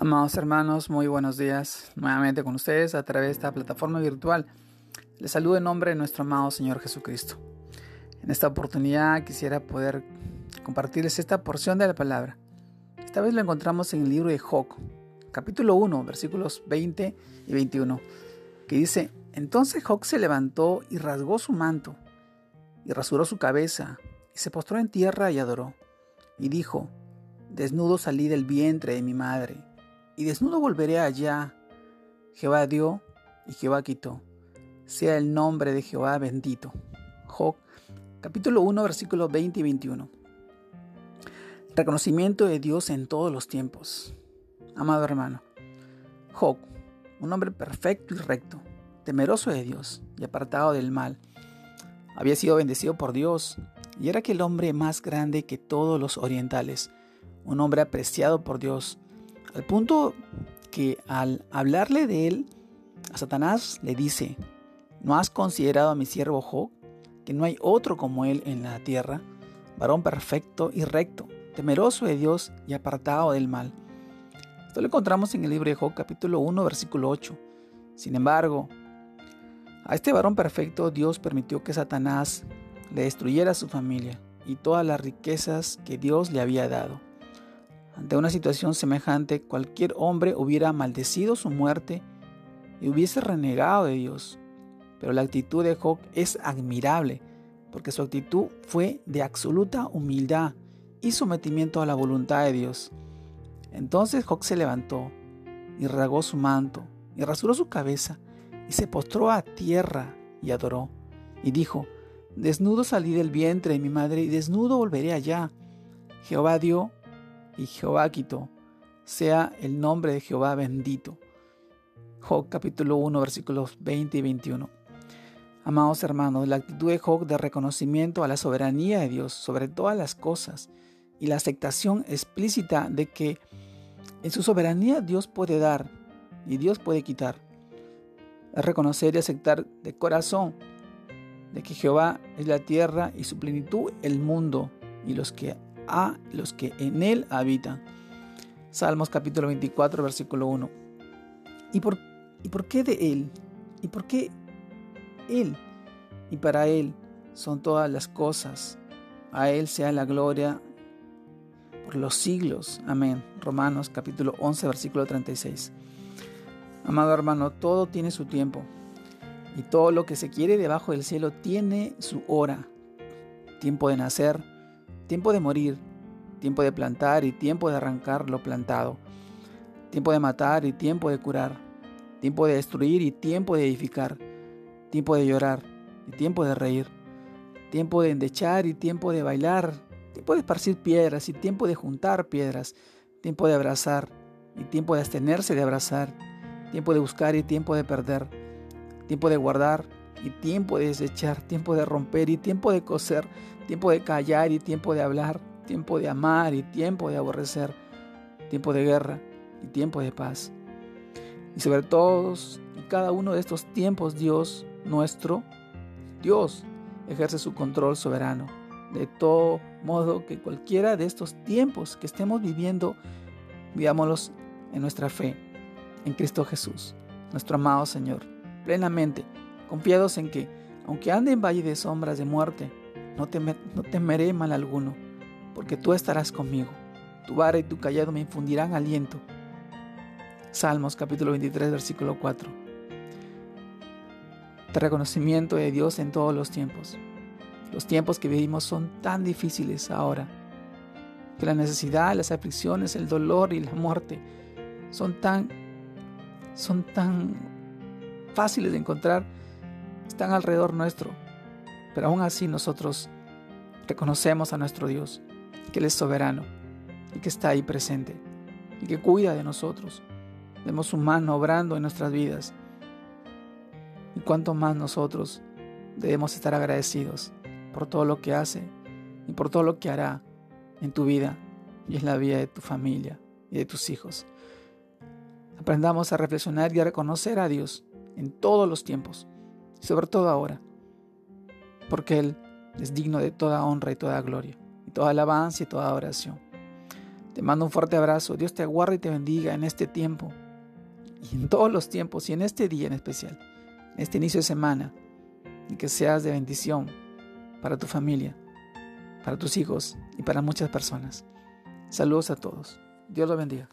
Amados hermanos, muy buenos días nuevamente con ustedes a través de esta plataforma virtual. Les saludo en nombre de nuestro amado Señor Jesucristo. En esta oportunidad quisiera poder compartirles esta porción de la palabra. Esta vez lo encontramos en el libro de Job, capítulo 1, versículos 20 y 21, que dice, Entonces Job se levantó y rasgó su manto, y rasuró su cabeza, y se postró en tierra y adoró, y dijo, Desnudo salí del vientre de mi madre y desnudo volveré allá. Jehová dio y Jehová quitó. Sea el nombre de Jehová bendito. Job, capítulo 1, versículos 20 y 21. Reconocimiento de Dios en todos los tiempos. Amado hermano, Job, un hombre perfecto y recto, temeroso de Dios y apartado del mal, había sido bendecido por Dios y era aquel hombre más grande que todos los orientales, un hombre apreciado por Dios, al punto que al hablarle de él, a Satanás le dice, ¿no has considerado a mi siervo Job, que no hay otro como él en la tierra, varón perfecto y recto, temeroso de Dios y apartado del mal? Esto lo encontramos en el libro de Job capítulo 1 versículo 8. Sin embargo, a este varón perfecto Dios permitió que Satanás le destruyera su familia y todas las riquezas que Dios le había dado. Ante una situación semejante, cualquier hombre hubiera maldecido su muerte y hubiese renegado de Dios. Pero la actitud de Job es admirable, porque su actitud fue de absoluta humildad y sometimiento a la voluntad de Dios. Entonces Job se levantó y rasgó su manto y rasuró su cabeza y se postró a tierra y adoró. Y dijo, Desnudo salí del vientre de mi madre y desnudo volveré allá. Jehová dio y Jehová quitó. Sea el nombre de Jehová bendito. Job capítulo 1 versículos 20 y 21. Amados hermanos, la actitud de Job de reconocimiento a la soberanía de Dios sobre todas las cosas y la aceptación explícita de que en su soberanía Dios puede dar y Dios puede quitar. Es reconocer y aceptar de corazón de que Jehová es la tierra y su plenitud el mundo y los que a los que en él habitan. Salmos capítulo 24, versículo 1. ¿Y por, ¿Y por qué de él? ¿Y por qué él? Y para él son todas las cosas. A él sea la gloria por los siglos. Amén. Romanos capítulo 11, versículo 36. Amado hermano, todo tiene su tiempo. Y todo lo que se quiere debajo del cielo tiene su hora. Tiempo de nacer, Tiempo de morir, tiempo de plantar y tiempo de arrancar lo plantado. Tiempo de matar y tiempo de curar. Tiempo de destruir y tiempo de edificar. Tiempo de llorar y tiempo de reír. Tiempo de endechar y tiempo de bailar. Tiempo de esparcir piedras y tiempo de juntar piedras. Tiempo de abrazar y tiempo de abstenerse de abrazar. Tiempo de buscar y tiempo de perder. Tiempo de guardar y tiempo de desechar, tiempo de romper y tiempo de coser, tiempo de callar y tiempo de hablar, tiempo de amar y tiempo de aborrecer, tiempo de guerra y tiempo de paz. Y sobre todos y cada uno de estos tiempos Dios nuestro, Dios ejerce su control soberano. De todo modo que cualquiera de estos tiempos que estemos viviendo, vivámoslos en nuestra fe, en Cristo Jesús, nuestro amado Señor, plenamente confiados en que, aunque ande en valle de sombras de muerte, no, temeré mal alguno, porque tú estarás conmigo. Tu vara y tu callado me infundirán aliento. Salmos capítulo 23, versículo 4. De reconocimiento de Dios en todos los tiempos. Los tiempos que vivimos son tan difíciles ahora, que la necesidad, las aflicciones, el dolor y la muerte son tan, son tan fáciles de encontrar están alrededor nuestro, pero aún así nosotros reconocemos a nuestro Dios, que Él es soberano y que está ahí presente y que cuida de nosotros. Vemos su mano obrando en nuestras vidas. Y cuanto más nosotros debemos estar agradecidos por todo lo que hace y por todo lo que hará en tu vida y en la vida de tu familia y de tus hijos. Aprendamos a reflexionar y a reconocer a Dios en todos los tiempos sobre todo ahora, porque Él es digno de toda honra y toda gloria, y toda alabanza y toda oración. Te mando un fuerte abrazo. Dios te aguarde y te bendiga en este tiempo y en todos los tiempos y en este día en especial, en este inicio de semana, y que seas de bendición para tu familia, para tus hijos y para muchas personas. Saludos a todos. Dios los bendiga.